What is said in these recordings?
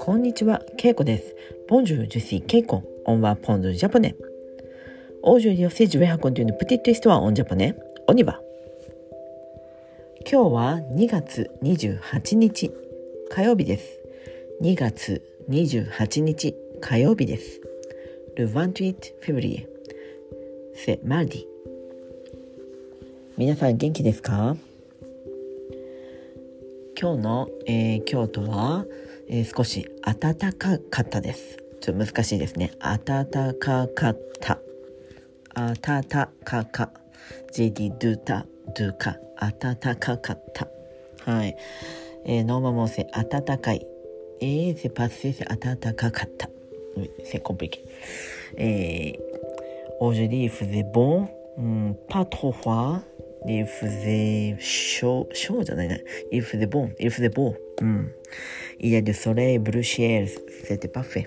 こんにちは、けいこです。ボンジュージュシーケイコ、オンワポンジジャポネ。オージュリオセジウェハコいうプティットストアオンジャポネ、オニバ。今日は2月28日火曜日です。2月28日火曜日です。ルヴァントゥイットフェブリエ、セマルディ。皆さん元気ですか？今日の、えー、京都は、えー、少し暖かかったです。ちょっと難しいですね。暖かかった。暖かか。JD ドゥタドゥカ。暖かかった。はい。えー、ノーマモーセ、暖かい。えー、セパセセ、暖かかった。C'est compliqué. Et aujourd'hui, il faisait bon, pas trop froid. Il faisait chaud, chaud じゃないね。Il faisait bon, il faisait beau. うん。Il y a du soleil, bleu ciel, c'était parfait.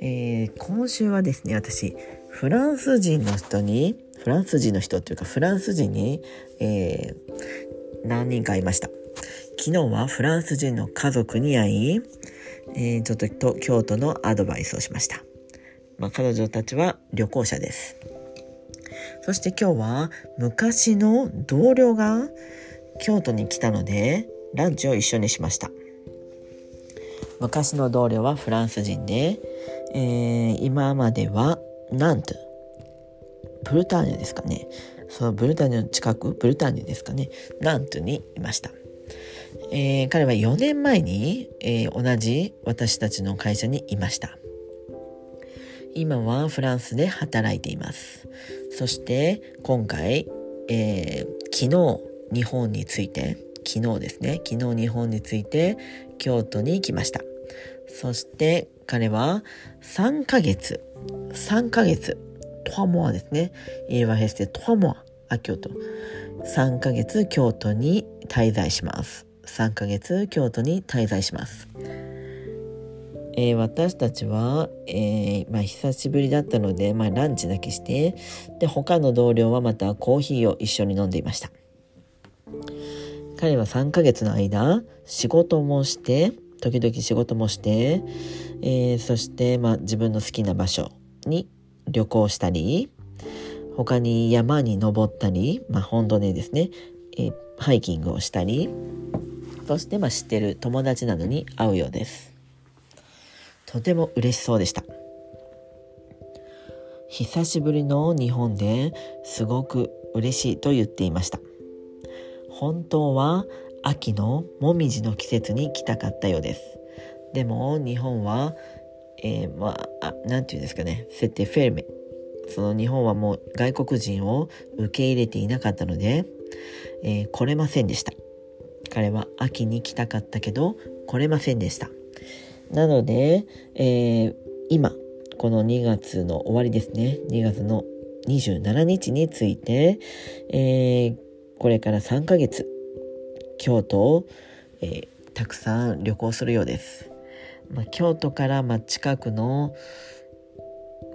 えー、今週はですね、私、フランス人の人に、フランス人の人っていうか、フランス人に、えー、何人かいました。昨日はフランス人の家族に会い、えー、ちょっとと京都のアドバイスをしました。まあ、彼女たちは旅行者です。そして今日は昔の同僚が京都に来たのでランチを一緒にしました。昔の同僚はフランス人で、えー、今まではなんとブルターニュですかね。そのブルターニュの近く？ブルターニュですかね。ナントにいました、えー、彼は4年前に、えー、同じ私たちの会社にいました。今はフランスで働いています。そして今回、えー、昨日日本について、昨日ですね、昨日日本について京都に来ました。そして彼は3ヶ月、3ヶ月、トアモアですね。イーワヘステトアモア、あ、京都。3ヶ月京都に滞在します。3ヶ月京都に滞在します。えー、私たちは、えー、まあ、久しぶりだったので、まあ、ランチだけしてで他の同僚はまたコーヒーを一緒に飲んでいました。彼は3ヶ月の間仕事もして時々仕事もして、えー、そして、まあ、自分の好きな場所に旅行したり他に山に登ったり、まあ、本土でですね、え、ハイキングをしたりそして、まあ、知ってる友達などに会うようです。とても嬉しそうでした。久しぶりの日本ですごく嬉しいと言っていました。本当は秋のもみじの季節に来たかったようです。でも日本は、えー、まあ何て言うんですかね。設定フェルメその日本はもう外国人を受け入れていなかったので、えー、来れませんでした。彼は秋に来たかったけど来れませんでした。なので、えー、今、この2月の終わりですね。2月の27日について、えー、これから3ヶ月、京都を、えー、たくさん旅行するようです。まあ、京都からま近くの、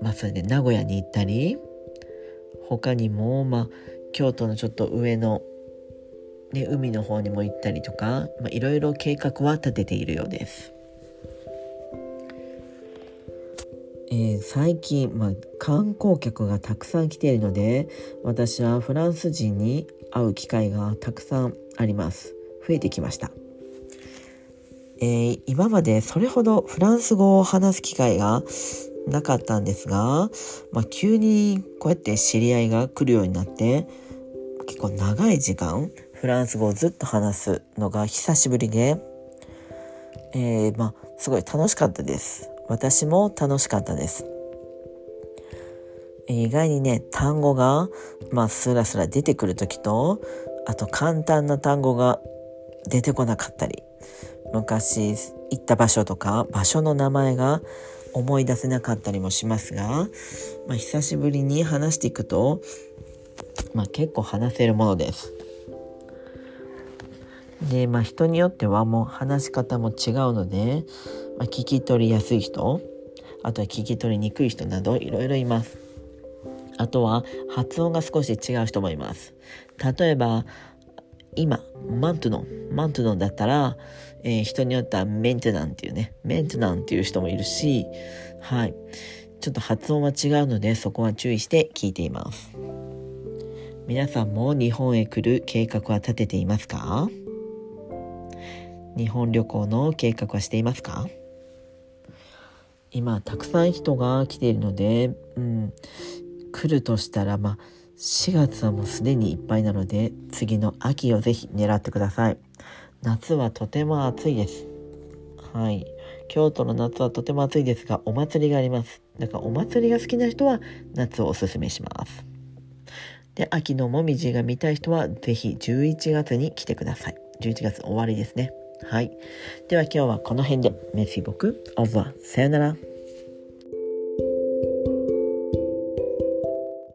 まあ、それで名古屋に行ったり、他にも、まあ、京都のちょっと上の、ね、海の方にも行ったりとか、まあ、いろいろ計画は立てているようです。えー、最近、まあ、観光客がたくさん来ているので私はフランス人に会う機会がたくさんあります。増えてきました、えー、今までそれほどフランス語を話す機会がなかったんですが、まあ、急にこうやって知り合いが来るようになって結構長い時間フランス語をずっと話すのが久しぶりで、えー、まあ、すごい楽しかったです。私も楽しかったです。意外にね、単語が、まあ、スラスラ出てくる時と、あと簡単な単語が出てこなかったり、昔行った場所とか、場所の名前が思い出せなかったりもしますが、まあ、久しぶりに話していくと、まあ、結構話せるものです。で、まあ、人によってはもう話し方も違うので、まあ、聞き取りやすい人あとは聞き取りにくい人などいろいろいますあとは発音が少し違う人もいます例えば今、マントノン。マントノンだったら、えー、人によってはメンテナンっていうね、メンテナンっていう人もいるし、はい。ちょっと発音は違うので、そこは注意して聞いています。皆さんも日本へ来る計画は立てていますか？日本旅行の計画はしていますか？今たくさん人が来ているので、うん、来るとしたらまあ4月はもうすでにいっぱいなので次の秋をぜひ狙ってください。夏はとても暑いです。はい。京都の夏はとても暑いですがお祭りがあります。だからお祭りが好きな人は夏をおすすめします。で秋のもみじが見たい人はぜひ11月に来てください。11月終わりですね。はい。では今日はこの辺で。メッシ僕。オブは。さよなら。